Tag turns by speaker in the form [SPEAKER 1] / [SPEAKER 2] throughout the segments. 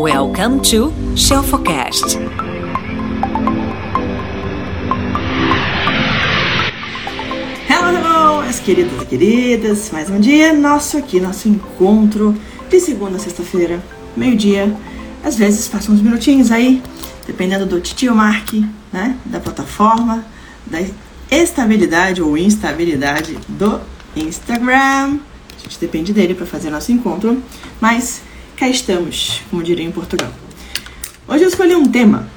[SPEAKER 1] Welcome to Shelfocast.
[SPEAKER 2] Hello, hello, minhas queridas e queridas. Mais um dia nosso aqui, nosso encontro de segunda a sexta-feira, meio-dia. Às vezes passa uns minutinhos aí, dependendo do titio Mark, né? Da plataforma, da estabilidade ou instabilidade do Instagram. A gente depende dele para fazer nosso encontro, mas cá estamos, como diria em Portugal. Hoje eu escolhi um tema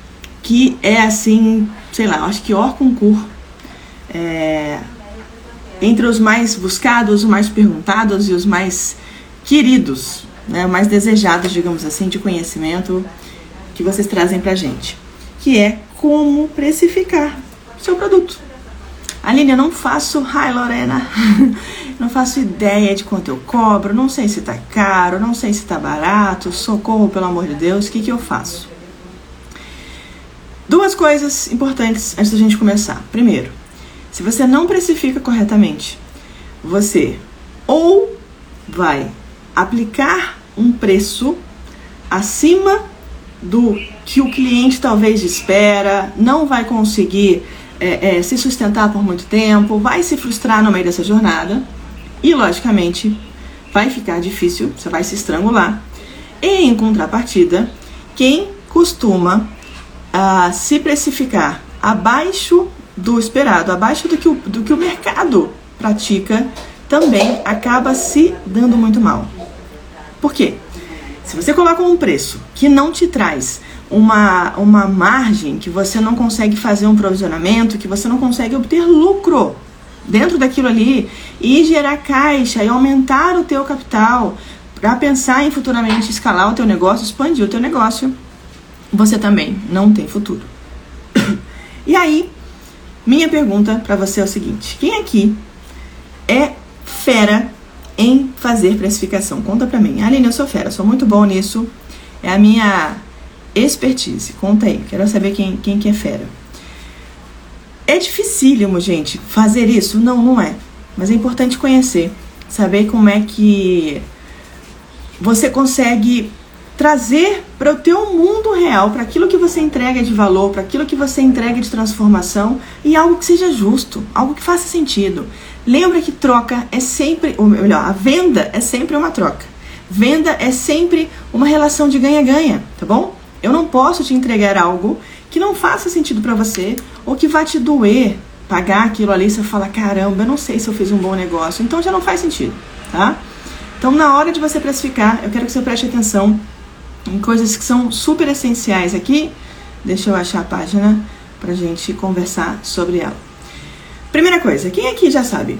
[SPEAKER 2] que é assim, sei lá, acho que hors concurso. É, entre os mais buscados, os mais perguntados e os mais queridos, né, mais desejados, digamos assim, de conhecimento que vocês trazem pra gente, que é como precificar seu produto. Aline, eu não faço. Ai, Lorena. não faço ideia de quanto eu cobro. Não sei se tá caro. Não sei se tá barato. Socorro, pelo amor de Deus. O que, que eu faço? Duas coisas importantes antes da gente começar. Primeiro, se você não precifica corretamente, você ou vai aplicar um preço acima do que o cliente talvez espera, não vai conseguir é, é, se sustentar por muito tempo, vai se frustrar no meio dessa jornada e, logicamente, vai ficar difícil, você vai se estrangular. E, em contrapartida, quem costuma uh, se precificar abaixo do esperado, abaixo do que o, do que o mercado pratica, também acaba se dando muito mal. Por quê? Se você coloca um preço que não te traz uma, uma margem que você não consegue fazer um provisionamento, que você não consegue obter lucro dentro daquilo ali e gerar caixa e aumentar o teu capital para pensar em futuramente escalar o teu negócio, expandir o teu negócio, você também não tem futuro. e aí, minha pergunta para você é o seguinte: quem aqui é fera em fazer precificação? Conta para mim. Aline, eu sou fera, sou muito bom nisso. É a minha expertise. Conta aí, quero saber quem, quem que é fera. É dificílimo, gente, fazer isso? Não, não é. Mas é importante conhecer, saber como é que você consegue trazer para o teu mundo real, para aquilo que você entrega de valor, para aquilo que você entrega de transformação e algo que seja justo, algo que faça sentido. Lembra que troca é sempre, ou melhor, a venda é sempre uma troca. Venda é sempre uma relação de ganha-ganha, tá bom? Eu não posso te entregar algo que não faça sentido para você ou que vá te doer pagar aquilo ali. Você fala, caramba, eu não sei se eu fiz um bom negócio. Então já não faz sentido, tá? Então, na hora de você precificar, eu quero que você preste atenção em coisas que são super essenciais aqui. Deixa eu achar a página pra gente conversar sobre ela. Primeira coisa, quem aqui já sabe?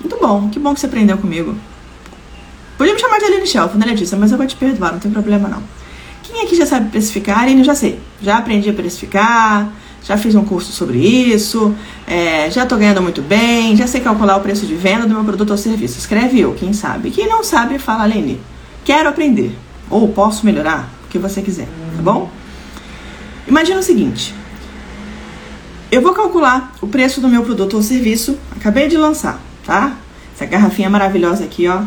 [SPEAKER 2] Muito bom, que bom que você aprendeu comigo. Podia me chamar de Aline Shelf, né, Letícia? Mas eu vou te perdoar, não tem problema não. Quem aqui já sabe precificar? Eu já sei. Já aprendi a precificar, já fiz um curso sobre isso, é, já estou ganhando muito bem, já sei calcular o preço de venda do meu produto ou serviço. Escreve eu, quem sabe. Quem não sabe, fala, Lene, quero aprender. Ou posso melhorar, o que você quiser, tá bom? Imagina o seguinte. Eu vou calcular o preço do meu produto ou serviço, acabei de lançar, tá? Essa garrafinha maravilhosa aqui, ó,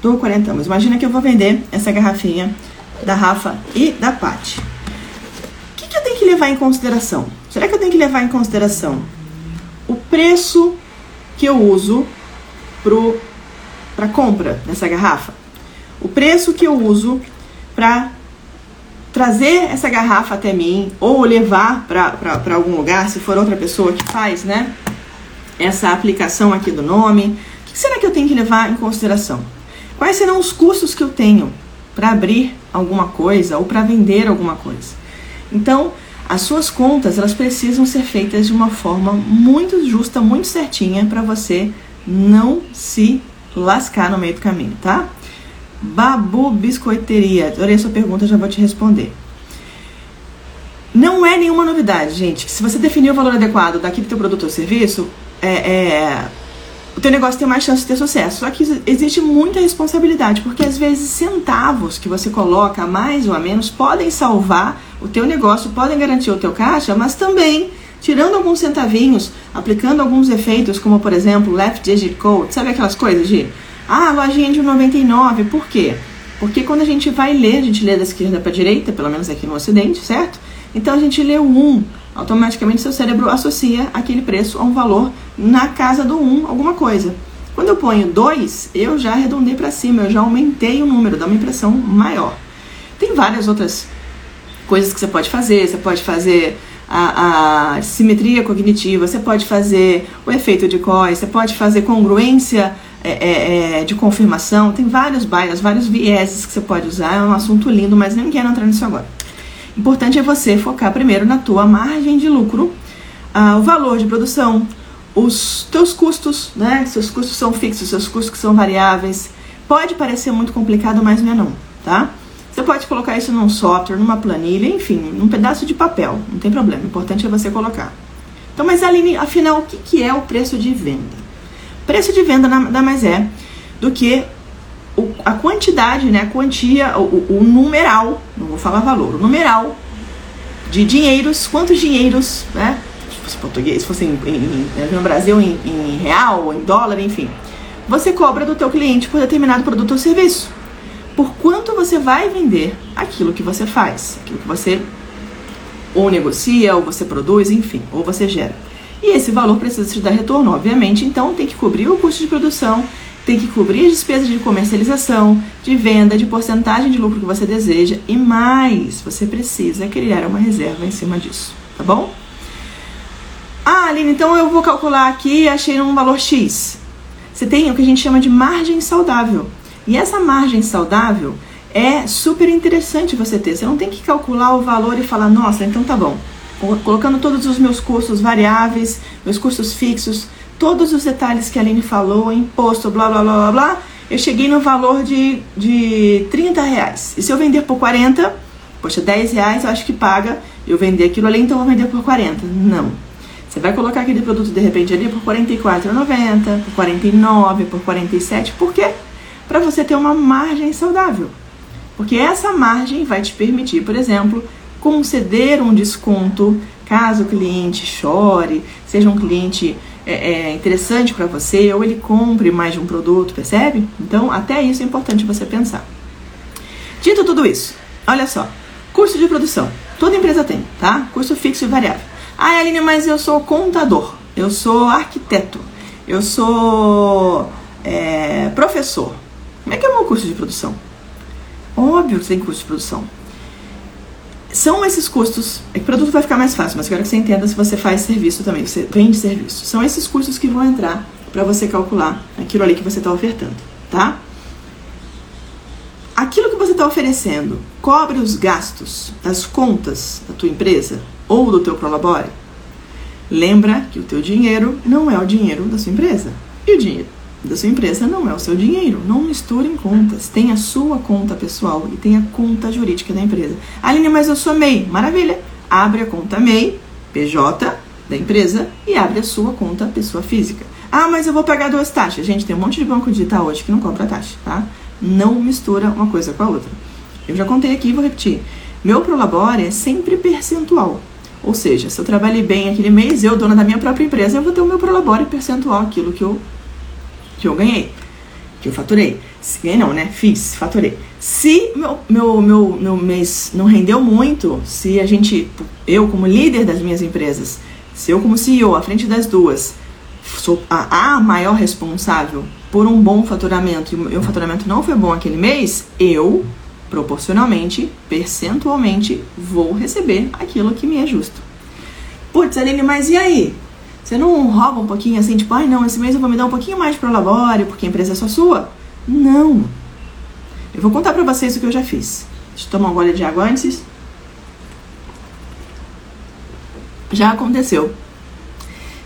[SPEAKER 2] do 40 anos. Imagina que eu vou vender essa garrafinha da Rafa e da Paty. O que, que eu tenho que levar em consideração? Será que eu tenho que levar em consideração o preço que eu uso para compra dessa garrafa? O preço que eu uso para trazer essa garrafa até mim ou levar para algum lugar, se for outra pessoa que faz, né? Essa aplicação aqui do nome. O que será que eu tenho que levar em consideração? Quais serão os custos que eu tenho para abrir alguma coisa ou para vender alguma coisa. Então, as suas contas elas precisam ser feitas de uma forma muito justa, muito certinha para você não se lascar no meio do caminho, tá? Babu Biscoiteria, adorei a sua pergunta, já vou te responder. Não é nenhuma novidade, gente. Se você definir o valor adequado daquele teu produto ou serviço, é, é o teu negócio tem mais chance de ter sucesso. Só que existe muita responsabilidade, porque às vezes centavos que você coloca, mais ou a menos, podem salvar o teu negócio, podem garantir o teu caixa, mas também tirando alguns centavinhos, aplicando alguns efeitos, como por exemplo, left digit code, sabe aquelas coisas de ah, lojinha de 99, por quê? Porque quando a gente vai ler, a gente lê da esquerda para a direita, pelo menos aqui no Ocidente, certo? Então a gente lê o 1, automaticamente seu cérebro associa aquele preço a um valor na casa do 1, alguma coisa. Quando eu ponho 2, eu já arredondei para cima, eu já aumentei o número, dá uma impressão maior. Tem várias outras coisas que você pode fazer, você pode fazer a, a simetria cognitiva, você pode fazer o efeito de Coy, você pode fazer congruência é, é, é, de confirmação, tem vários bias, vários vieses que você pode usar, é um assunto lindo, mas nem quero entrar nisso agora. Importante é você focar primeiro na tua margem de lucro, ah, o valor de produção, os teus custos, né? Seus custos são fixos, seus custos que são variáveis. Pode parecer muito complicado, mas não é não, tá? Você pode colocar isso num software, numa planilha, enfim, num pedaço de papel, não tem problema. O importante é você colocar. Então, mas Aline, afinal, o que, que é o preço de venda? Preço de venda nada mais é do que a quantidade, né, a quantia, o, o, numeral, não vou falar valor, o numeral de dinheiros, quantos dinheiros, né, se fosse português, se fosse em, em, no Brasil em, em real, em dólar, enfim, você cobra do teu cliente por determinado produto ou serviço. Por quanto você vai vender aquilo que você faz, aquilo que você ou negocia, ou você produz, enfim, ou você gera. E esse valor precisa te dar retorno, obviamente, então tem que cobrir o custo de produção, tem que cobrir as despesas de comercialização, de venda, de porcentagem de lucro que você deseja e mais, você precisa criar uma reserva em cima disso, tá bom? Ah, Aline, então eu vou calcular aqui achei um valor X. Você tem o que a gente chama de margem saudável. E essa margem saudável é super interessante você ter. Você não tem que calcular o valor e falar, nossa, então tá bom colocando todos os meus custos variáveis, meus custos fixos, todos os detalhes que a Aline falou, imposto, blá blá blá blá blá, eu cheguei no valor de, de 30 reais. E se eu vender por 40, poxa, 10 reais eu acho que paga eu vender aquilo ali, então eu vou vender por 40. Não. Você vai colocar aquele produto de repente ali por R$ 44,90, por 49, por 47, por quê? Para você ter uma margem saudável. Porque essa margem vai te permitir, por exemplo, conceder um desconto caso o cliente chore, seja um cliente é, é, interessante para você ou ele compre mais de um produto, percebe? Então, até isso é importante você pensar. Dito tudo isso, olha só, curso de produção, toda empresa tem, tá? Curso fixo e variável. Ah, Aline, mas eu sou contador, eu sou arquiteto, eu sou é, professor. Como é que é o meu curso de produção? Óbvio que tem curso de produção são esses custos. É que o produto vai ficar mais fácil, mas eu quero que você entenda se você faz serviço também, você vende serviço. São esses custos que vão entrar para você calcular aquilo ali que você está ofertando, tá? Aquilo que você está oferecendo cobre os gastos das contas da tua empresa ou do teu prolabore? Lembra que o teu dinheiro não é o dinheiro da sua empresa. E o dinheiro da sua empresa não é o seu dinheiro. Não misturem contas. Tem a sua conta pessoal e tem a conta jurídica da empresa. Aline, mas eu sou MEI. Maravilha. Abre a conta MEI, PJ da empresa e abre a sua conta pessoa física. Ah, mas eu vou pagar duas taxas. Gente, tem um monte de banco digital hoje que não cobra taxa, tá? Não mistura uma coisa com a outra. Eu já contei aqui vou repetir. Meu Prolabore é sempre percentual. Ou seja, se eu trabalhei bem aquele mês, eu, dona da minha própria empresa, eu vou ter o meu Prolabore percentual, aquilo que eu que eu ganhei, que eu faturei. Se ganhei não, né? Fiz, faturei. Se meu, meu, meu, meu mês não rendeu muito, se a gente, eu como líder das minhas empresas, se eu como CEO, à frente das duas, sou a, a maior responsável por um bom faturamento e o meu faturamento não foi bom aquele mês, eu, proporcionalmente, percentualmente, vou receber aquilo que me é justo. Putz, Aline, mas e aí? Você não rouba um pouquinho assim, tipo, ai não, esse mês eu vou me dar um pouquinho mais pro labore, porque a empresa é só sua? Não. Eu vou contar pra vocês o que eu já fiz. Deixa eu tomar um gole de água antes. Já aconteceu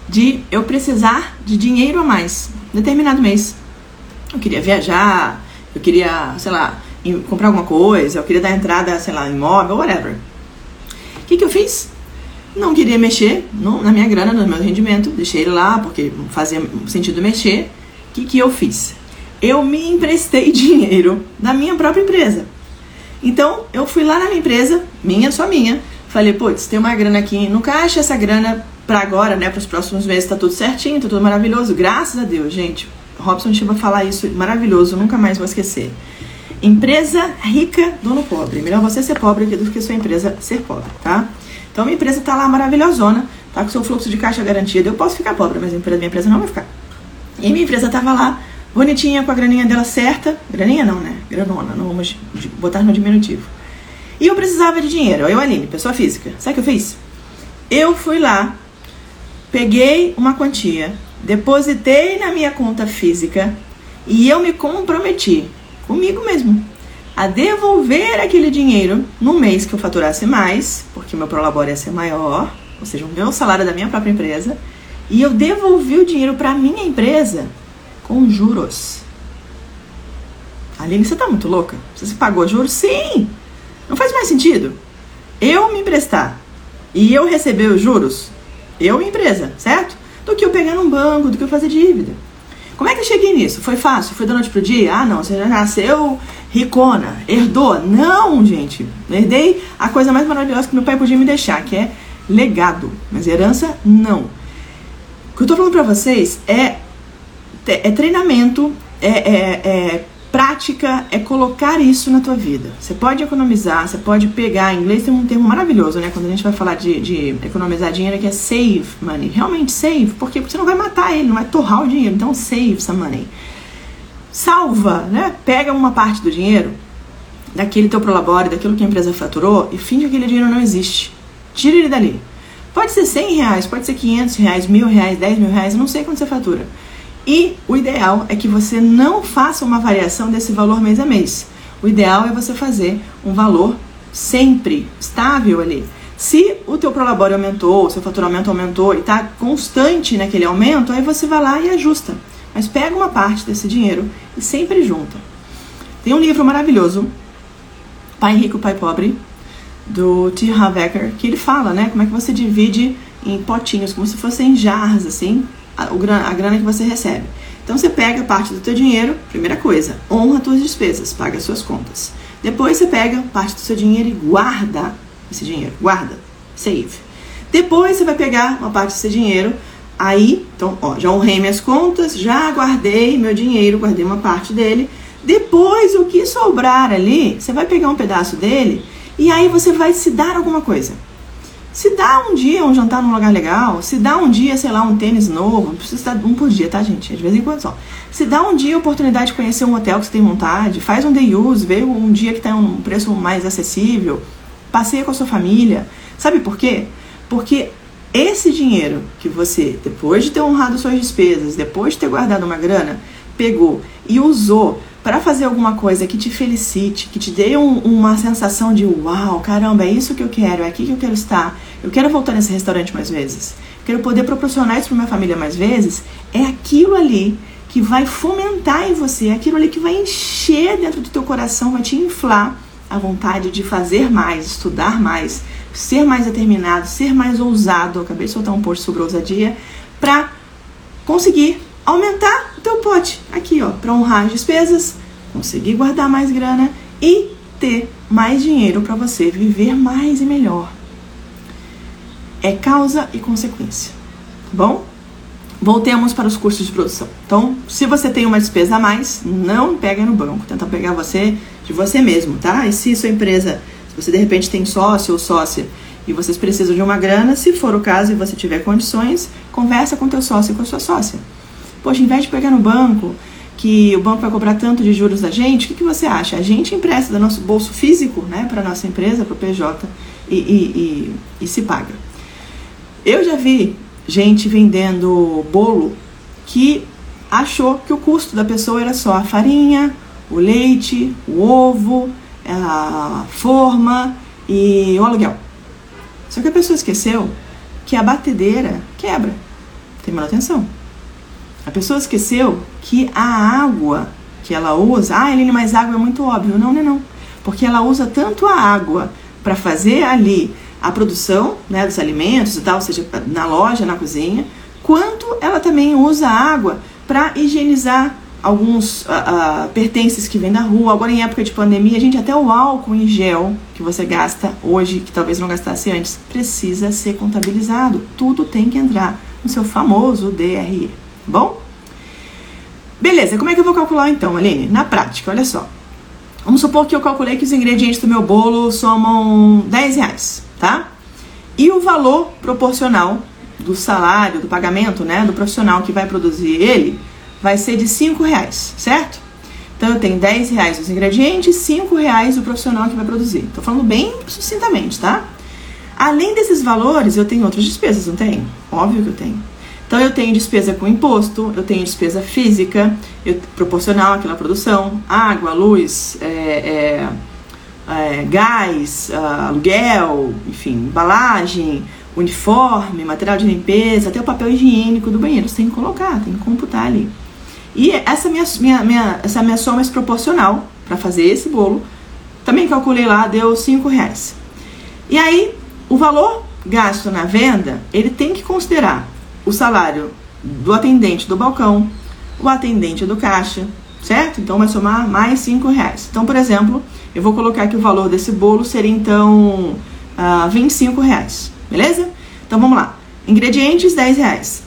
[SPEAKER 2] de eu precisar de dinheiro a mais, determinado mês. Eu queria viajar, eu queria, sei lá, comprar alguma coisa, eu queria dar entrada, sei lá, imóvel, whatever. O que, que eu fiz? Não queria mexer na minha grana, no meu rendimento, deixei ele lá porque fazia sentido mexer. O que, que eu fiz? Eu me emprestei dinheiro da minha própria empresa. Então, eu fui lá na minha empresa, minha, só minha, falei, putz, tem uma grana aqui no caixa, essa grana para agora, né, para os próximos meses tá tudo certinho, tá tudo maravilhoso, graças a Deus, gente. Robson Chiba falar isso, maravilhoso, nunca mais vou esquecer. Empresa rica, dono pobre. Melhor você ser pobre do que sua empresa ser pobre, tá? Então minha empresa tá lá maravilhosona, tá com seu fluxo de caixa garantido. Eu posso ficar pobre, mas a minha empresa não vai ficar. E minha empresa tava lá, bonitinha, com a graninha dela certa. Graninha não, né? Granona, não vamos botar no diminutivo. E eu precisava de dinheiro. Eu, Aline, pessoa física. Sabe o que eu fiz? Eu fui lá, peguei uma quantia, depositei na minha conta física e eu me comprometi comigo mesmo a devolver aquele dinheiro no mês que eu faturasse mais, porque meu prolabore ia ser maior, ou seja, o meu salário da minha própria empresa, e eu devolvi o dinheiro para minha empresa com juros. Aline, você tá muito louca? Você pagou juros? Sim! Não faz mais sentido. Eu me emprestar e eu receber os juros, eu empresa, certo? Do que eu pegar num banco, do que eu fazer dívida. Como é que eu cheguei nisso? Foi fácil? Foi da noite pro dia? Ah, não, você já nasceu ricona, herdou. Não, gente. Herdei a coisa mais maravilhosa que meu pai podia me deixar, que é legado. Mas herança, não. O que eu tô falando pra vocês é, é treinamento, é, é, é prática é colocar isso na tua vida. Você pode economizar, você pode pegar. Em inglês tem um termo maravilhoso, né? Quando a gente vai falar de, de economizar dinheiro, que é save money. Realmente save, porque você não vai matar ele, não vai torrar o dinheiro. Então save some money. Salva, né? Pega uma parte do dinheiro daquele teu prolabore, daquilo que a empresa faturou e finge que aquele dinheiro não existe. Tira ele dali. Pode ser 100 reais, pode ser 500 reais, mil reais, 10 mil reais, eu não sei quanto você fatura. E o ideal é que você não faça uma variação desse valor mês a mês. O ideal é você fazer um valor sempre estável ali. Se o teu prolabore aumentou, o seu faturamento aumentou e está constante naquele aumento, aí você vai lá e ajusta. Mas pega uma parte desse dinheiro e sempre junta. Tem um livro maravilhoso, Pai Rico, Pai Pobre, do T. Havecker, que ele fala, né, como é que você divide em potinhos, como se fossem jarras, assim, a, grana que você recebe. Então você pega parte do teu dinheiro, primeira coisa, honra suas despesas, paga suas contas. Depois você pega parte do seu dinheiro e guarda esse dinheiro, guarda, save. Depois você vai pegar uma parte do seu dinheiro, aí, então, ó, já honrei minhas contas, já guardei meu dinheiro, guardei uma parte dele. Depois, o que sobrar ali, você vai pegar um pedaço dele e aí você vai se dar alguma coisa. Se dá um dia um jantar num lugar legal, se dá um dia, sei lá, um tênis novo, não precisa dar um por dia, tá, gente? De vez em quando só. Se dá um dia a oportunidade de conhecer um hotel que você tem vontade, faz um day use, vê um dia que tem um preço mais acessível, passeia com a sua família. Sabe por quê? Porque esse dinheiro que você, depois de ter honrado suas despesas, depois de ter guardado uma grana, pegou e usou para fazer alguma coisa que te felicite, que te dê um, uma sensação de uau, caramba, é isso que eu quero, é aqui que eu quero estar, eu quero voltar nesse restaurante mais vezes, quero poder proporcionar isso para minha família mais vezes, é aquilo ali que vai fomentar em você, é aquilo ali que vai encher dentro do teu coração, vai te inflar a vontade de fazer mais, estudar mais, ser mais determinado, ser mais ousado. Acabei de soltar um post sobre ousadia para conseguir aumentar o teu pote aqui, ó, para honrar as despesas, conseguir guardar mais grana e ter mais dinheiro para você viver mais e melhor. É causa e consequência. Tá bom? Voltemos para os custos de produção. Então, se você tem uma despesa a mais, não pega no banco, tenta pegar você de você mesmo, tá? E se sua empresa, se você de repente tem sócio ou sócia e vocês precisam de uma grana, se for o caso e você tiver condições, conversa com teu sócio e com a sua sócia Poxa, em vez de pegar no banco, que o banco vai cobrar tanto de juros da gente, o que, que você acha? A gente empresta do nosso bolso físico né, para nossa empresa, para o PJ, e, e, e, e se paga. Eu já vi gente vendendo bolo que achou que o custo da pessoa era só a farinha, o leite, o ovo, a forma e o aluguel. Só que a pessoa esqueceu que a batedeira quebra, tem manutenção. A pessoa esqueceu que a água que ela usa, ah, Eline, mas água é muito óbvio. Não, não é não. Porque ela usa tanto a água para fazer ali a produção né, dos alimentos e tal, seja, na loja, na cozinha, quanto ela também usa a água para higienizar alguns uh, uh, pertences que vêm da rua. Agora, em época de pandemia, a gente até o álcool em gel que você gasta hoje, que talvez não gastasse antes, precisa ser contabilizado. Tudo tem que entrar no seu famoso DRE. Bom? Beleza, como é que eu vou calcular então, Aline? Na prática, olha só. Vamos supor que eu calculei que os ingredientes do meu bolo somam 10 reais, tá? E o valor proporcional do salário, do pagamento, né, do profissional que vai produzir ele, vai ser de 5 reais, certo? Então eu tenho 10 reais os ingredientes, 5 reais o profissional que vai produzir. Tô falando bem sucintamente, tá? Além desses valores, eu tenho outras despesas, não tenho? Óbvio que eu tenho. Então eu tenho despesa com imposto, eu tenho despesa física, eu, proporcional àquela produção, água, luz, é, é, é, gás, uh, aluguel, enfim, embalagem, uniforme, material de limpeza, até o papel higiênico do banheiro. Você tem que colocar, tem que computar ali. E essa minha, minha, minha, essa minha soma proporcional para fazer esse bolo, também calculei lá, deu 5 reais. E aí, o valor gasto na venda, ele tem que considerar o salário do atendente do balcão, o atendente do caixa, certo? Então vai somar mais 5 reais. Então, por exemplo, eu vou colocar que o valor desse bolo seria então uh, 25 reais, beleza? Então vamos lá. Ingredientes, 10 reais.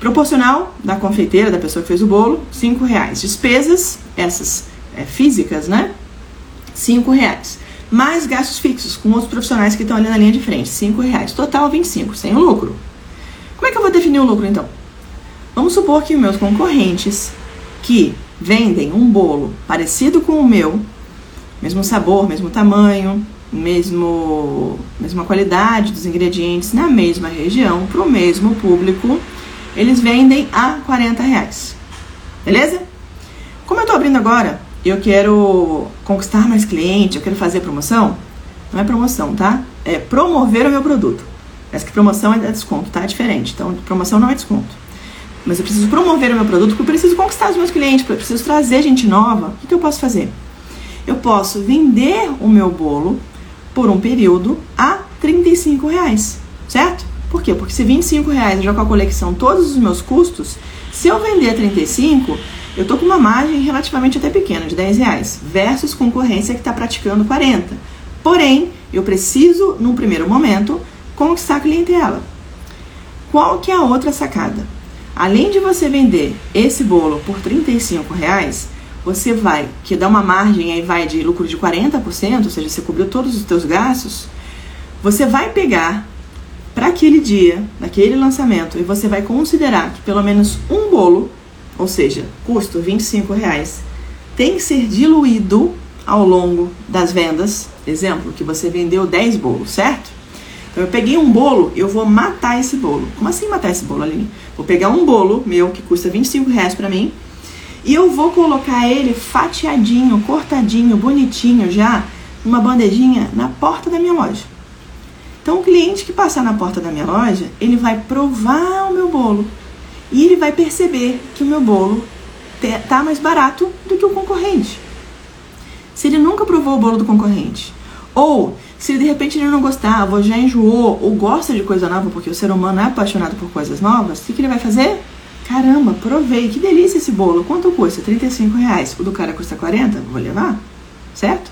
[SPEAKER 2] Proporcional da confeiteira, da pessoa que fez o bolo, 5 reais. Despesas, essas é, físicas, né? 5 reais. Mais gastos fixos com outros profissionais que estão ali na linha de frente, 5 reais. Total 25, sem lucro. Como é que eu vou definir o lucro então? Vamos supor que meus concorrentes que vendem um bolo parecido com o meu, mesmo sabor, mesmo tamanho, mesmo mesma qualidade dos ingredientes na mesma região, para o mesmo público, eles vendem a 40 reais. Beleza? Como eu estou abrindo agora, eu quero conquistar mais clientes, eu quero fazer promoção. Não é promoção, tá? É promover o meu produto. Essa que promoção é desconto, tá? É diferente. Então, promoção não é desconto. Mas eu preciso promover o meu produto porque eu preciso conquistar os meus clientes, eu preciso trazer gente nova. O que eu posso fazer? Eu posso vender o meu bolo por um período a 35 reais, certo? Por quê? Porque se 25 reais eu já calculei que são todos os meus custos, se eu vender a 35, eu tô com uma margem relativamente até pequena, de 10 reais, versus concorrência que está praticando 40. Porém, eu preciso, num primeiro momento, conquistar a clientela. Qual que é a outra sacada? Além de você vender esse bolo por 35 reais, você vai, que dá uma margem aí vai de lucro de 40%, ou seja, você cobriu todos os seus gastos, você vai pegar para aquele dia, naquele lançamento, e você vai considerar que pelo menos um bolo, ou seja, custo 25 reais, tem que ser diluído ao longo das vendas. Exemplo, que você vendeu 10 bolos, certo? Então eu peguei um bolo, eu vou matar esse bolo. Como assim matar esse bolo, Aline? Vou pegar um bolo meu que custa 25 reais pra mim e eu vou colocar ele fatiadinho, cortadinho, bonitinho já, numa bandejinha na porta da minha loja. Então o cliente que passar na porta da minha loja, ele vai provar o meu bolo e ele vai perceber que o meu bolo tá mais barato do que o concorrente. Se ele nunca provou o bolo do concorrente, ou se de repente ele não gostava, ou já enjoou, ou gosta de coisa nova, porque o ser humano é apaixonado por coisas novas, o que, que ele vai fazer? Caramba, provei, que delícia esse bolo. Quanto custa? 35 reais. O do cara custa 40? Vou levar? Certo?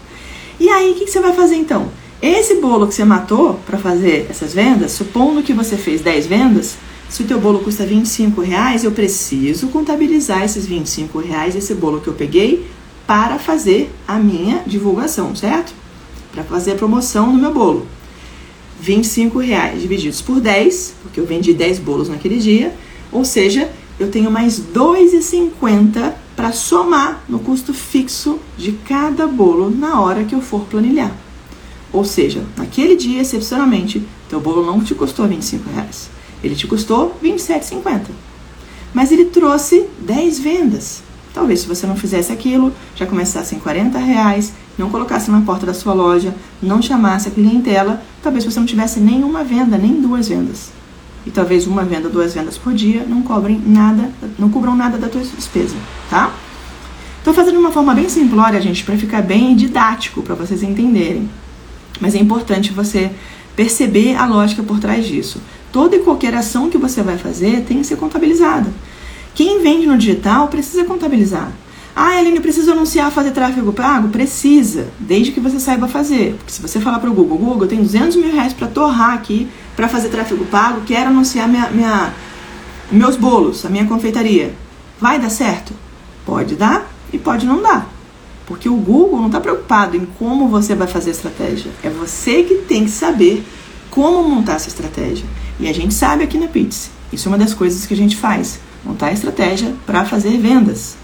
[SPEAKER 2] E aí, o que, que você vai fazer então? Esse bolo que você matou para fazer essas vendas, supondo que você fez 10 vendas, se o teu bolo custa 25 reais, eu preciso contabilizar esses 25 reais, esse bolo que eu peguei, para fazer a minha divulgação, certo? Para fazer a promoção no meu bolo. 25 reais divididos por 10, porque eu vendi 10 bolos naquele dia, ou seja, eu tenho mais 2,50 para somar no custo fixo de cada bolo na hora que eu for planilhar. Ou seja, naquele dia, excepcionalmente, teu bolo não te custou 25 reais. Ele te custou 27,50. Mas ele trouxe 10 vendas. Talvez se você não fizesse aquilo, já começasse em 40 reais, não colocasse na porta da sua loja, não chamasse a clientela, talvez você não tivesse nenhuma venda, nem duas vendas. E talvez uma venda, duas vendas por dia não cobrem nada, não cubram nada da tua despesa, tá? Estou fazendo de uma forma bem simplória, gente, para ficar bem didático, para vocês entenderem. Mas é importante você perceber a lógica por trás disso. Toda e qualquer ação que você vai fazer tem que ser contabilizada. Quem vende no digital precisa contabilizar. Ah, Aline, preciso anunciar fazer tráfego pago? Precisa, desde que você saiba fazer. Porque se você falar para o Google, Google, eu tenho 200 mil reais para torrar aqui para fazer tráfego pago, quero anunciar minha, minha, meus bolos, a minha confeitaria. Vai dar certo? Pode dar e pode não dar. Porque o Google não está preocupado em como você vai fazer a estratégia. É você que tem que saber como montar essa estratégia. E a gente sabe aqui na Pits. Isso é uma das coisas que a gente faz. Montar a estratégia para fazer vendas.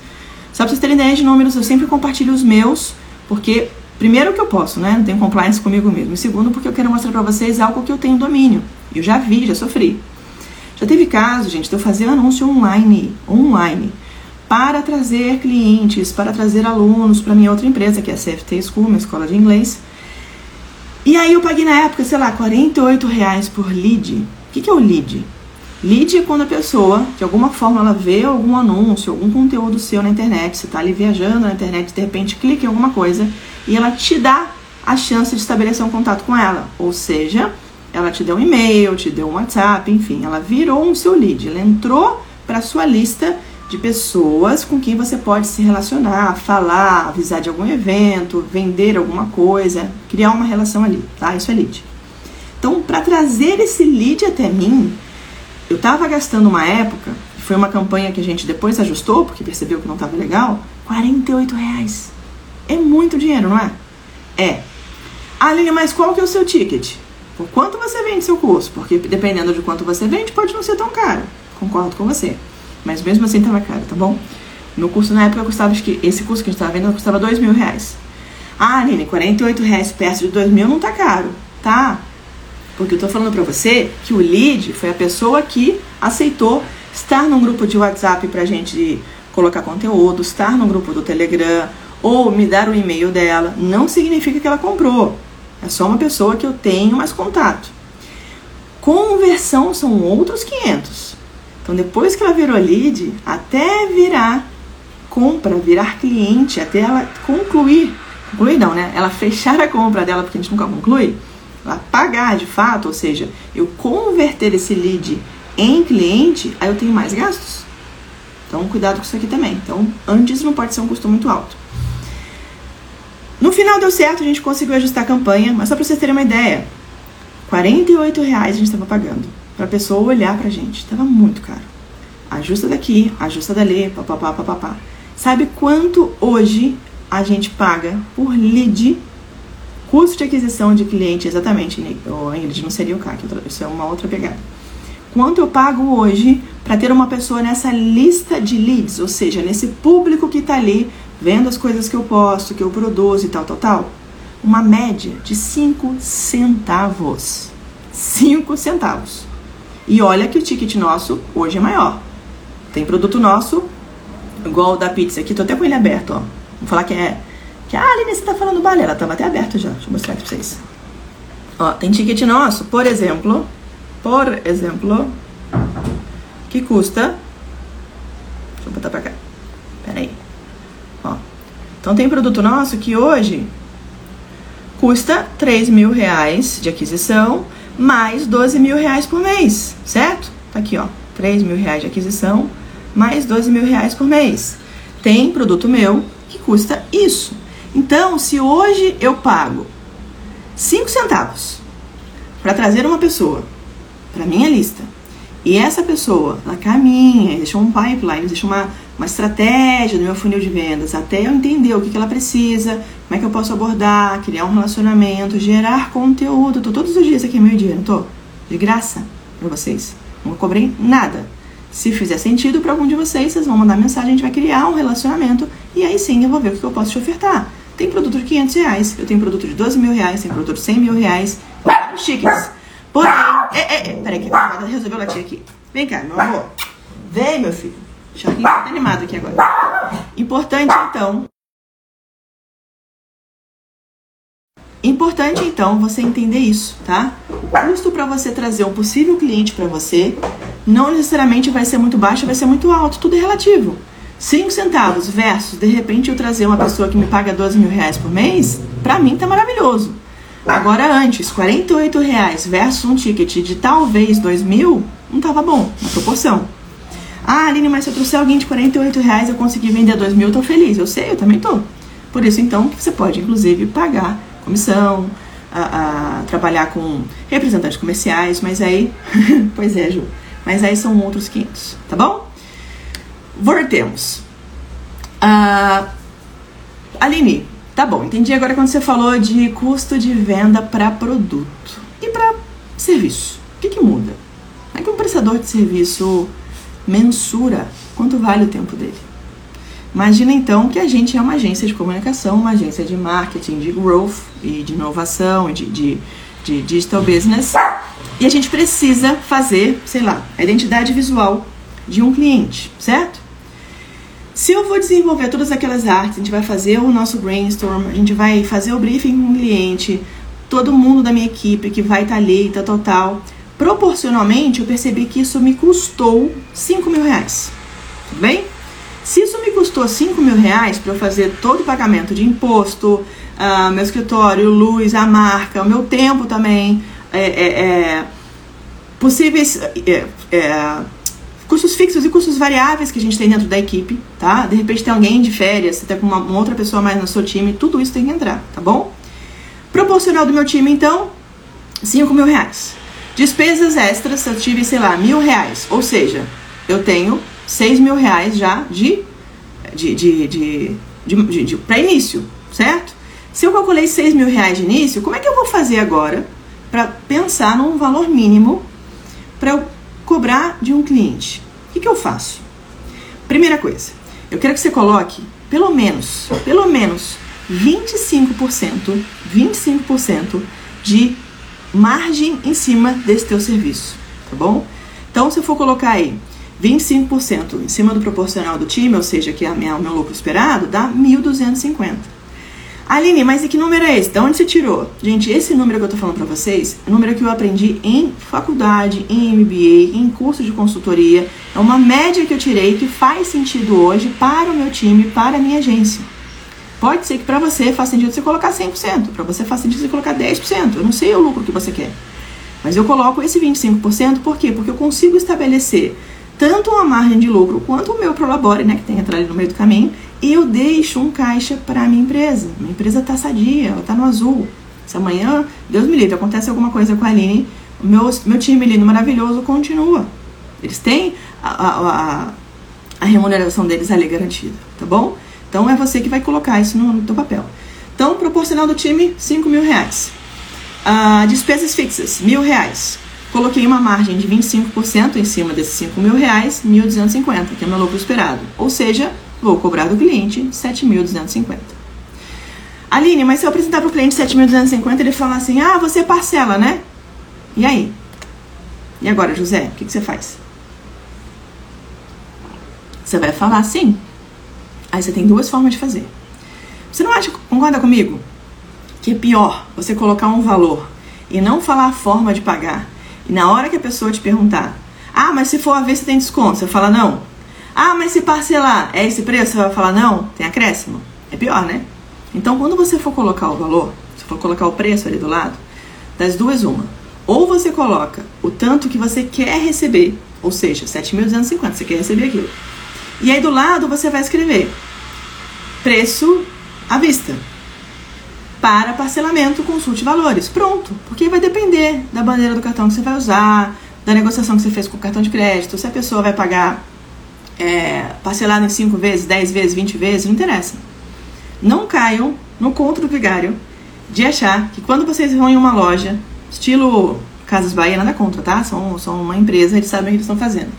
[SPEAKER 2] Só para vocês terem ideia de números, eu sempre compartilho os meus, porque primeiro que eu posso, né? Não tenho compliance comigo mesmo. E segundo, porque eu quero mostrar para vocês algo que eu tenho domínio. Eu já vi, já sofri. Já teve caso, gente, de eu fazer anúncio online, online, para trazer clientes, para trazer alunos para minha outra empresa, que é a CFT School, uma escola de inglês. E aí eu paguei na época, sei lá, 48 reais por lead. O que, que é o lead? É quando a pessoa, de alguma forma, ela vê algum anúncio, algum conteúdo seu na internet, você está ali viajando na internet, de repente clica em alguma coisa e ela te dá a chance de estabelecer um contato com ela. Ou seja, ela te deu um e-mail, te deu um WhatsApp, enfim, ela virou um seu lead, ela entrou para sua lista de pessoas com quem você pode se relacionar, falar, avisar de algum evento, vender alguma coisa, criar uma relação ali, tá? Isso é lead. Então, para trazer esse lead até mim, eu estava gastando uma época, foi uma campanha que a gente depois ajustou, porque percebeu que não estava legal, 48 reais. É muito dinheiro, não é? É. Aline, mas qual que é o seu ticket? Por quanto você vende seu curso? Porque dependendo de quanto você vende, pode não ser tão caro. Concordo com você. Mas mesmo assim tava caro, tá bom? Meu curso na época custava, acho que esse curso que a gente tava vendo custava dois mil reais. Ah, Aline, 48 reais perto de dois mil não tá caro. Tá. Porque eu tô falando pra você que o lead foi a pessoa que aceitou estar num grupo de WhatsApp pra gente colocar conteúdo, estar no grupo do Telegram ou me dar o e-mail dela. Não significa que ela comprou. É só uma pessoa que eu tenho mais contato. Conversão são outros 500. Então, depois que ela virou lead, até virar compra, virar cliente, até ela concluir, concluir não, né? Ela fechar a compra dela, porque a gente nunca conclui, pagar de fato, ou seja, eu converter esse lead em cliente, aí eu tenho mais gastos. Então, cuidado com isso aqui também. Então, antes não pode ser um custo muito alto. No final deu certo, a gente conseguiu ajustar a campanha, mas só para vocês terem uma ideia, 48 reais a gente estava pagando para a pessoa olhar para a gente. Tava muito caro. Ajusta daqui, ajusta dali, papapá, papapá. Sabe quanto hoje a gente paga por lead? Custo de aquisição de cliente, exatamente, o Ingrid, não seria o CAC, isso é uma outra pegada. Quanto eu pago hoje para ter uma pessoa nessa lista de leads, ou seja, nesse público que está ali vendo as coisas que eu posto, que eu produzo e tal, tal, tal? Uma média de 5 centavos. 5 centavos. E olha que o ticket nosso hoje é maior. Tem produto nosso, igual o da pizza aqui, tô até com ele aberto, ó. Vou falar que é. Que a Aline, você tá falando balé, tava até aberto já. Deixa eu mostrar aqui pra vocês. Ó, tem ticket nosso, por exemplo, por exemplo, que custa. Deixa eu botar pra cá. Pera aí. Ó. Então tem produto nosso que hoje custa 3 mil reais de aquisição mais 12 mil reais por mês, certo? Tá aqui, ó, 3 mil reais de aquisição, mais 12 mil reais por mês. Tem produto meu que custa isso. Então, se hoje eu pago 5 centavos para trazer uma pessoa para minha lista, e essa pessoa, ela caminha, deixa um pipeline, deixa uma, uma estratégia no meu funil de vendas, até eu entender o que, que ela precisa, como é que eu posso abordar, criar um relacionamento, gerar conteúdo. Tô todos os dias aqui meio-dia, não tô? De graça para vocês. Não cobrei nada. Se fizer sentido para algum de vocês, vocês vão mandar mensagem, a gente vai criar um relacionamento e aí sim eu vou ver o que eu posso te ofertar. Tem produto de 500 reais, eu tenho produto de 12 mil reais, tem produto de 100 mil reais, chiques. Porém, é, é, é, peraí que a resolveu latir aqui. Vem cá, meu amor. Vem, meu filho. Charlinho tá animado aqui agora. Importante, então. Importante, então, você entender isso, tá? O custo para você trazer um possível cliente para você não necessariamente vai ser muito baixo, vai ser muito alto. Tudo é relativo. 5 centavos versus, de repente, eu trazer uma pessoa que me paga 12 mil reais por mês, pra mim tá maravilhoso. Agora, antes, 48 reais versus um ticket de talvez 2 mil, não tava bom, na proporção. Ah, Aline, mas se eu trouxer alguém de 48 reais eu conseguir vender 2 mil, eu tô feliz. Eu sei, eu também tô. Por isso, então, que você pode, inclusive, pagar comissão, a, a trabalhar com representantes comerciais, mas aí, pois é, Ju, mas aí são outros 500, tá bom? Voltemos. Ah, Aline, tá bom, entendi agora quando você falou de custo de venda para produto e para serviço. O que, que muda? É que um prestador de serviço mensura quanto vale o tempo dele. Imagina então que a gente é uma agência de comunicação, uma agência de marketing, de growth e de inovação, de, de, de digital business, e a gente precisa fazer, sei lá, a identidade visual de um cliente, certo? Se eu vou desenvolver todas aquelas artes, a gente vai fazer o nosso brainstorm, a gente vai fazer o briefing com o cliente, todo mundo da minha equipe que vai estar tá ali, tal, tal, tal. Proporcionalmente, eu percebi que isso me custou 5 mil reais. Tudo bem? Se isso me custou 5 mil reais para eu fazer todo o pagamento de imposto, uh, meu escritório, luz, a marca, o meu tempo também, é, é, é, possíveis é, é, custos fixos e custos variáveis que a gente tem dentro da equipe, tá? De repente tem alguém de férias, você tá com uma, uma outra pessoa mais no seu time, tudo isso tem que entrar, tá bom? Proporcional do meu time, então, 5 mil reais. Despesas extras, eu tive, sei lá, mil reais. Ou seja, eu tenho 6 mil reais já de, de, de, de, de, de, de para início, certo? Se eu calculei 6 mil reais de início, como é que eu vou fazer agora para pensar num valor mínimo para eu cobrar de um cliente? O que, que eu faço? Primeira coisa, eu quero que você coloque pelo menos, pelo menos 25%, 25% de margem em cima desse teu serviço, tá bom? Então, se eu for colocar aí 25% em cima do proporcional do time, ou seja, que é o meu lucro esperado, dá 1.250. Aline, mas e que número é esse? De onde você tirou? Gente, esse número que eu tô falando para vocês é um número que eu aprendi em faculdade, em MBA, em curso de consultoria. É uma média que eu tirei que faz sentido hoje para o meu time, para a minha agência. Pode ser que para você faça sentido você colocar 100%, para você faça sentido você colocar 10%. Eu não sei o lucro que você quer. Mas eu coloco esse 25%, por quê? Porque eu consigo estabelecer tanto uma margem de lucro quanto o meu prolabore, né, que tem que ali no meio do caminho, e eu deixo um caixa para minha empresa. Minha empresa está sadia, ela está no azul. Se amanhã, Deus me livre, acontece alguma coisa com a Aline, meu, meu time lindo maravilhoso continua. Eles têm a, a, a, a remuneração deles ali garantida, tá bom? Então é você que vai colocar isso no, no teu papel. Então, proporcional do time, 5 mil reais. Ah, despesas fixas, mil reais. Coloquei uma margem de 25% em cima desses 5 mil reais, 1.250, que é meu lucro esperado. Ou seja, vou cobrar do cliente 7.250. Aline, mas se eu apresentar para o cliente 7.250, ele falar assim, ah, você parcela, né? E aí? E agora, José, o que, que você faz? Você vai falar sim. Aí você tem duas formas de fazer. Você não acha, concorda comigo? Que é pior você colocar um valor e não falar a forma de pagar e na hora que a pessoa te perguntar, ah, mas se for a ver se tem desconto, você fala não. Ah, mas se parcelar, é esse preço? Você vai falar não, tem acréscimo. É pior, né? Então, quando você for colocar o valor, se for colocar o preço ali do lado, das duas, uma. Ou você coloca o tanto que você quer receber, ou seja, 7.250, você quer receber aquilo. E aí do lado você vai escrever preço à vista para parcelamento, consulte valores. Pronto, porque vai depender da bandeira do cartão que você vai usar, da negociação que você fez com o cartão de crédito, se a pessoa vai pagar é, parcelado em 5 vezes, 10 vezes, 20 vezes, não interessa. Não caiam no conto do vigário de achar que quando vocês vão em uma loja, estilo Casas Bahia, nada contra, tá? São, são uma empresa, eles sabem o que eles estão fazendo.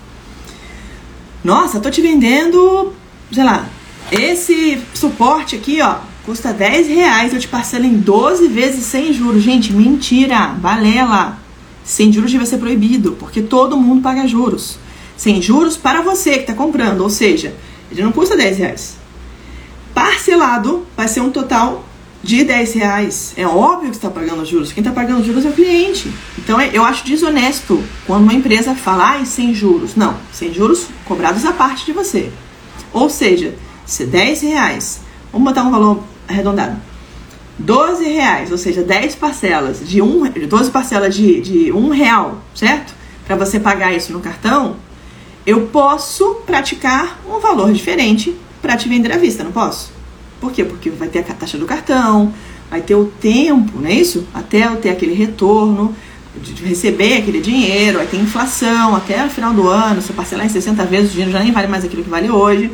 [SPEAKER 2] Nossa, tô te vendendo, sei lá, esse suporte aqui, ó, custa 10 reais, eu te parcelo em 12 vezes sem juros. Gente, mentira, balela. Sem juros devia ser proibido, porque todo mundo paga juros. Sem juros para você que está comprando, ou seja, ele não custa 10 reais. Parcelado vai ser um total de 10 reais. É óbvio que está pagando juros. Quem está pagando juros é o cliente. Então eu acho desonesto quando uma empresa fala ah, sem juros. Não, sem juros cobrados a parte de você. Ou seja, se 10 reais, vamos botar um valor arredondado. 12 reais, ou seja, 10 parcelas de um, 12 parcelas de, de um real, certo? Para você pagar isso no cartão, eu posso praticar um valor diferente para te vender à vista, não posso? Por quê? Porque vai ter a taxa do cartão, vai ter o tempo, não é isso? Até eu ter aquele retorno, de receber aquele dinheiro, vai ter inflação, até o final do ano, se eu parcelar em 60 vezes, o dinheiro já nem vale mais aquilo que vale hoje,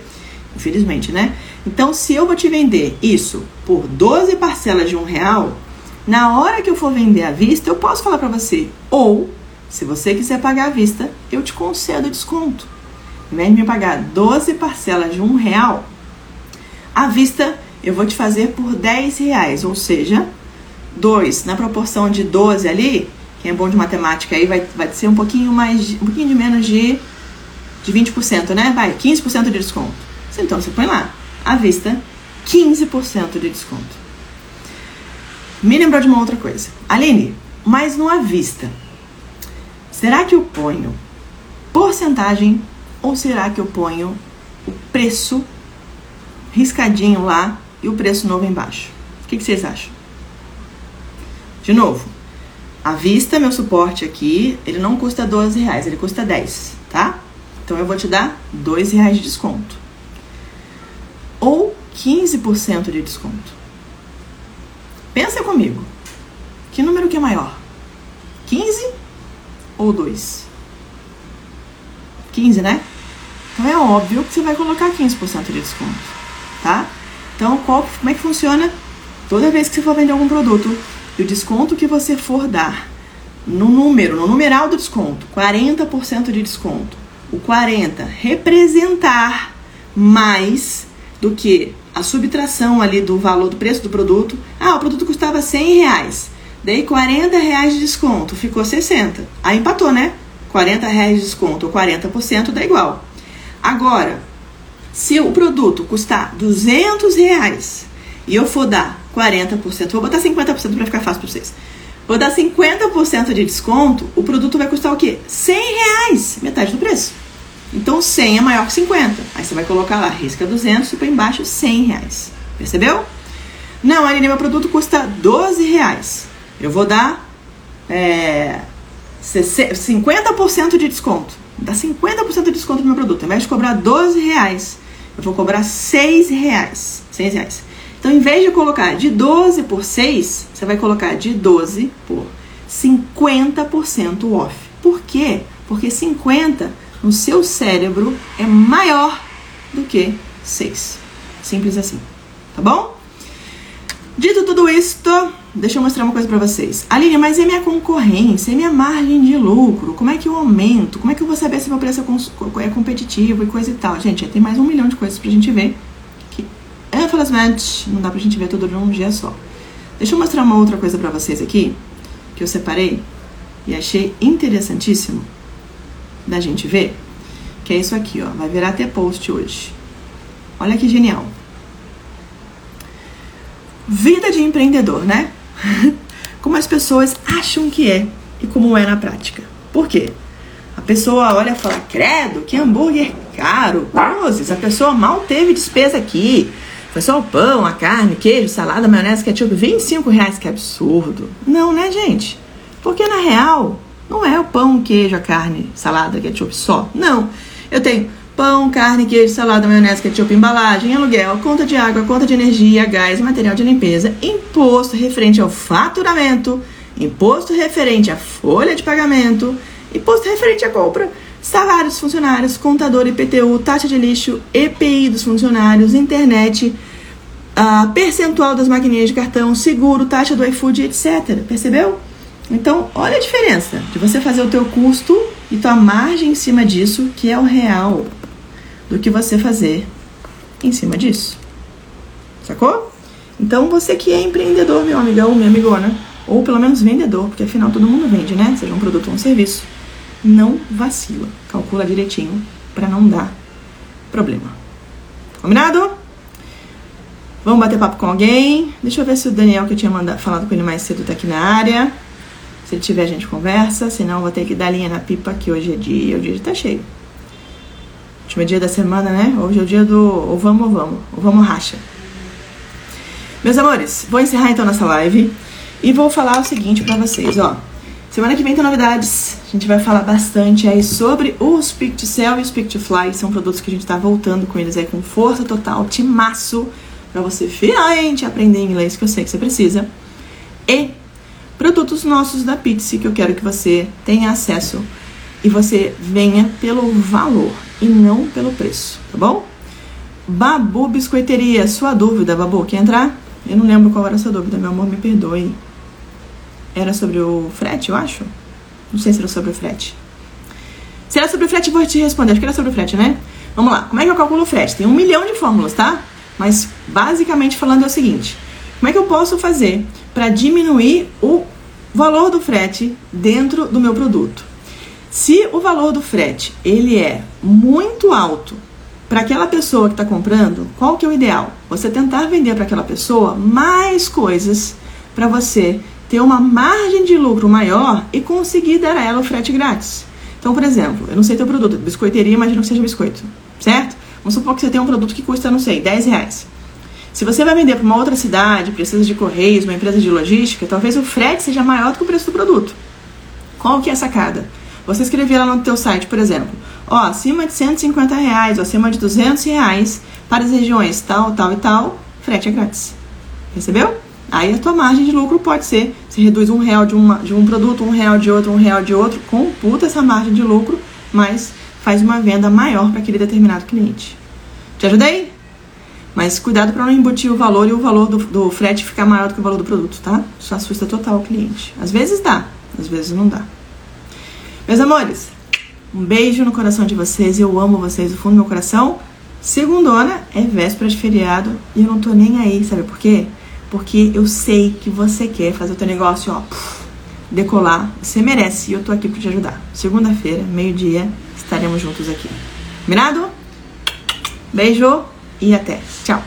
[SPEAKER 2] infelizmente, né? Então, se eu vou te vender isso por 12 parcelas de um real, na hora que eu for vender à vista, eu posso falar para você. Ou, se você quiser pagar à vista, eu te concedo desconto. Em vez de me pagar 12 parcelas de um real, à vista eu vou te fazer por 10 reais. Ou seja, 2 na proporção de 12 ali, quem é bom de matemática aí vai, vai ser um pouquinho mais, um pouquinho de menos de, de 20%, né? Vai, 15% de desconto. Então você põe lá, à vista, 15% de desconto. Me lembrou de uma outra coisa. Aline, mas não à vista. Será que eu ponho porcentagem ou será que eu ponho o preço riscadinho lá e o preço novo embaixo? O que, que vocês acham? De novo, à vista, meu suporte aqui, ele não custa 12 reais, ele custa 10, tá? Então eu vou te dar 2 reais de desconto. Ou 15% de desconto. Pensa comigo. Que número que é maior? 15 ou 2? 15, né? Então é óbvio que você vai colocar 15% de desconto, tá? Então, qual, como é que funciona? Toda vez que você for vender algum produto, o desconto que você for dar no número, no numeral do desconto, 40% de desconto, o 40 representar mais do que a subtração ali do valor do preço do produto. Ah, o produto custava 100 reais. Dei 40 reais de desconto, ficou 60. Aí empatou, né? 40 reais de desconto ou 40% dá igual. Agora, se o produto custar 200 reais e eu for dar 40%, vou botar 50% para ficar fácil para vocês. Vou dar 50% de desconto, o produto vai custar o quê? 100 reais, metade do preço. Então 100 é maior que 50. Aí você vai colocar lá, risca 200 e põe embaixo 100 reais. Percebeu? Não, Aline, meu produto custa 12 reais. Eu vou dar é, 50% de desconto. Dá 50% de desconto no meu produto. Ao invés de cobrar 12 reais, eu vou cobrar 6 reais. 6 reais. Então, em vez de colocar de 12 por 6, você vai colocar de 12 por 50% off. Por quê? Porque 50 no seu cérebro é maior do que 6. Simples assim. Tá bom? Dito tudo isto, deixa eu mostrar uma coisa para vocês. Aline, mas é minha concorrência, é minha margem de lucro? Como é que eu aumento? Como é que eu vou saber se meu preço é, é competitivo e coisa e tal? Gente, tem mais um milhão de coisas pra gente ver. Que, infelizmente, não dá pra gente ver tudo de um dia só. Deixa eu mostrar uma outra coisa para vocês aqui, que eu separei e achei interessantíssimo da gente ver, que é isso aqui, ó. Vai virar até post hoje. Olha que genial. Vida de empreendedor, né? como as pessoas acham que é e como é na prática. Por quê? A pessoa olha e fala, credo, que hambúrguer caro, cruzes, a pessoa mal teve despesa aqui. Foi só o pão, a carne, queijo, salada, maionese, ketchup, 25 reais, que absurdo. Não, né, gente? Porque na real, não é o pão, queijo, a carne, salada, ketchup só. Não. Eu tenho pão, carne, queijo, salada, maionese, ketchup, embalagem, aluguel, conta de água, conta de energia, gás, material de limpeza, imposto referente ao faturamento, imposto referente à folha de pagamento, imposto referente à compra, salário dos funcionários, contador IPTU, taxa de lixo, EPI dos funcionários, internet, uh, percentual das maquininhas de cartão, seguro, taxa do iFood, etc. Percebeu? Então, olha a diferença de você fazer o teu custo e tua margem em cima disso, que é o real, do que você fazer em cima disso. Sacou? Então, você que é empreendedor, meu amigão, minha amigona, ou pelo menos vendedor, porque afinal todo mundo vende, né? Seja um produto ou um serviço. Não vacila. Calcula direitinho para não dar problema. Combinado? Vamos bater papo com alguém. Deixa eu ver se o Daniel, que eu tinha mandado, falado com ele mais cedo, tá aqui na área. Se tiver, a gente conversa. Senão, vou ter que dar linha na pipa, que hoje é dia. O dia tá cheio. Último dia da semana, né? Hoje é o dia do ou vamos ou vamos. Ou vamos racha. Meus amores, vou encerrar então nossa live. E vou falar o seguinte pra vocês, ó. Semana que vem tem novidades. A gente vai falar bastante aí sobre o Speak to Sell e o Speak to Fly. São produtos que a gente tá voltando com eles aí com força total, timaço, pra você finalmente aprender inglês, que eu sei que você precisa. E produtos nossos da Pizza que eu quero que você tenha acesso e você venha pelo valor e não pelo preço, tá bom? Babu Biscoiteria, sua dúvida, Babu, quer entrar? Eu não lembro qual era a sua dúvida, meu amor, me perdoe. Era sobre o frete, eu acho? Não sei se era sobre o frete. Se era sobre o frete, vou te responder. Acho que era sobre o frete, né? Vamos lá. Como é que eu calculo o frete? Tem um milhão de fórmulas, tá? Mas basicamente falando é o seguinte: como é que eu posso fazer para diminuir o valor do frete dentro do meu produto? Se o valor do frete ele é muito alto para aquela pessoa que está comprando, qual que é o ideal? Você tentar vender para aquela pessoa mais coisas para você ter uma margem de lucro maior e conseguir dar a ela o frete grátis. Então, por exemplo, eu não sei teu produto, biscoiteria, imagino que seja biscoito, certo? Vamos supor que você tem um produto que custa, não sei, 10 reais. Se você vai vender para uma outra cidade, precisa de correios, uma empresa de logística, talvez o frete seja maior do que o preço do produto. Qual que é a sacada? Você escrever lá no teu site, por exemplo, ó, acima de 150 reais ou acima de 200 reais para as regiões tal, tal e tal, frete é grátis. Percebeu? Aí a tua margem de lucro pode ser, se reduz um real de, uma, de um produto, um real de outro, um real de outro, computa essa margem de lucro, mas faz uma venda maior para aquele determinado cliente. Te ajudei? Mas cuidado para não embutir o valor e o valor do, do frete ficar maior do que o valor do produto, tá? Isso assusta total o cliente. Às vezes dá, às vezes não dá. Meus amores, um beijo no coração de vocês. Eu amo vocês do fundo do meu coração. Segundona é véspera de feriado e eu não tô nem aí, sabe por quê? Porque eu sei que você quer fazer o teu negócio, ó, decolar. Você merece e eu tô aqui para te ajudar. Segunda-feira, meio-dia, estaremos juntos aqui. Combinado? Beijo e até. Tchau!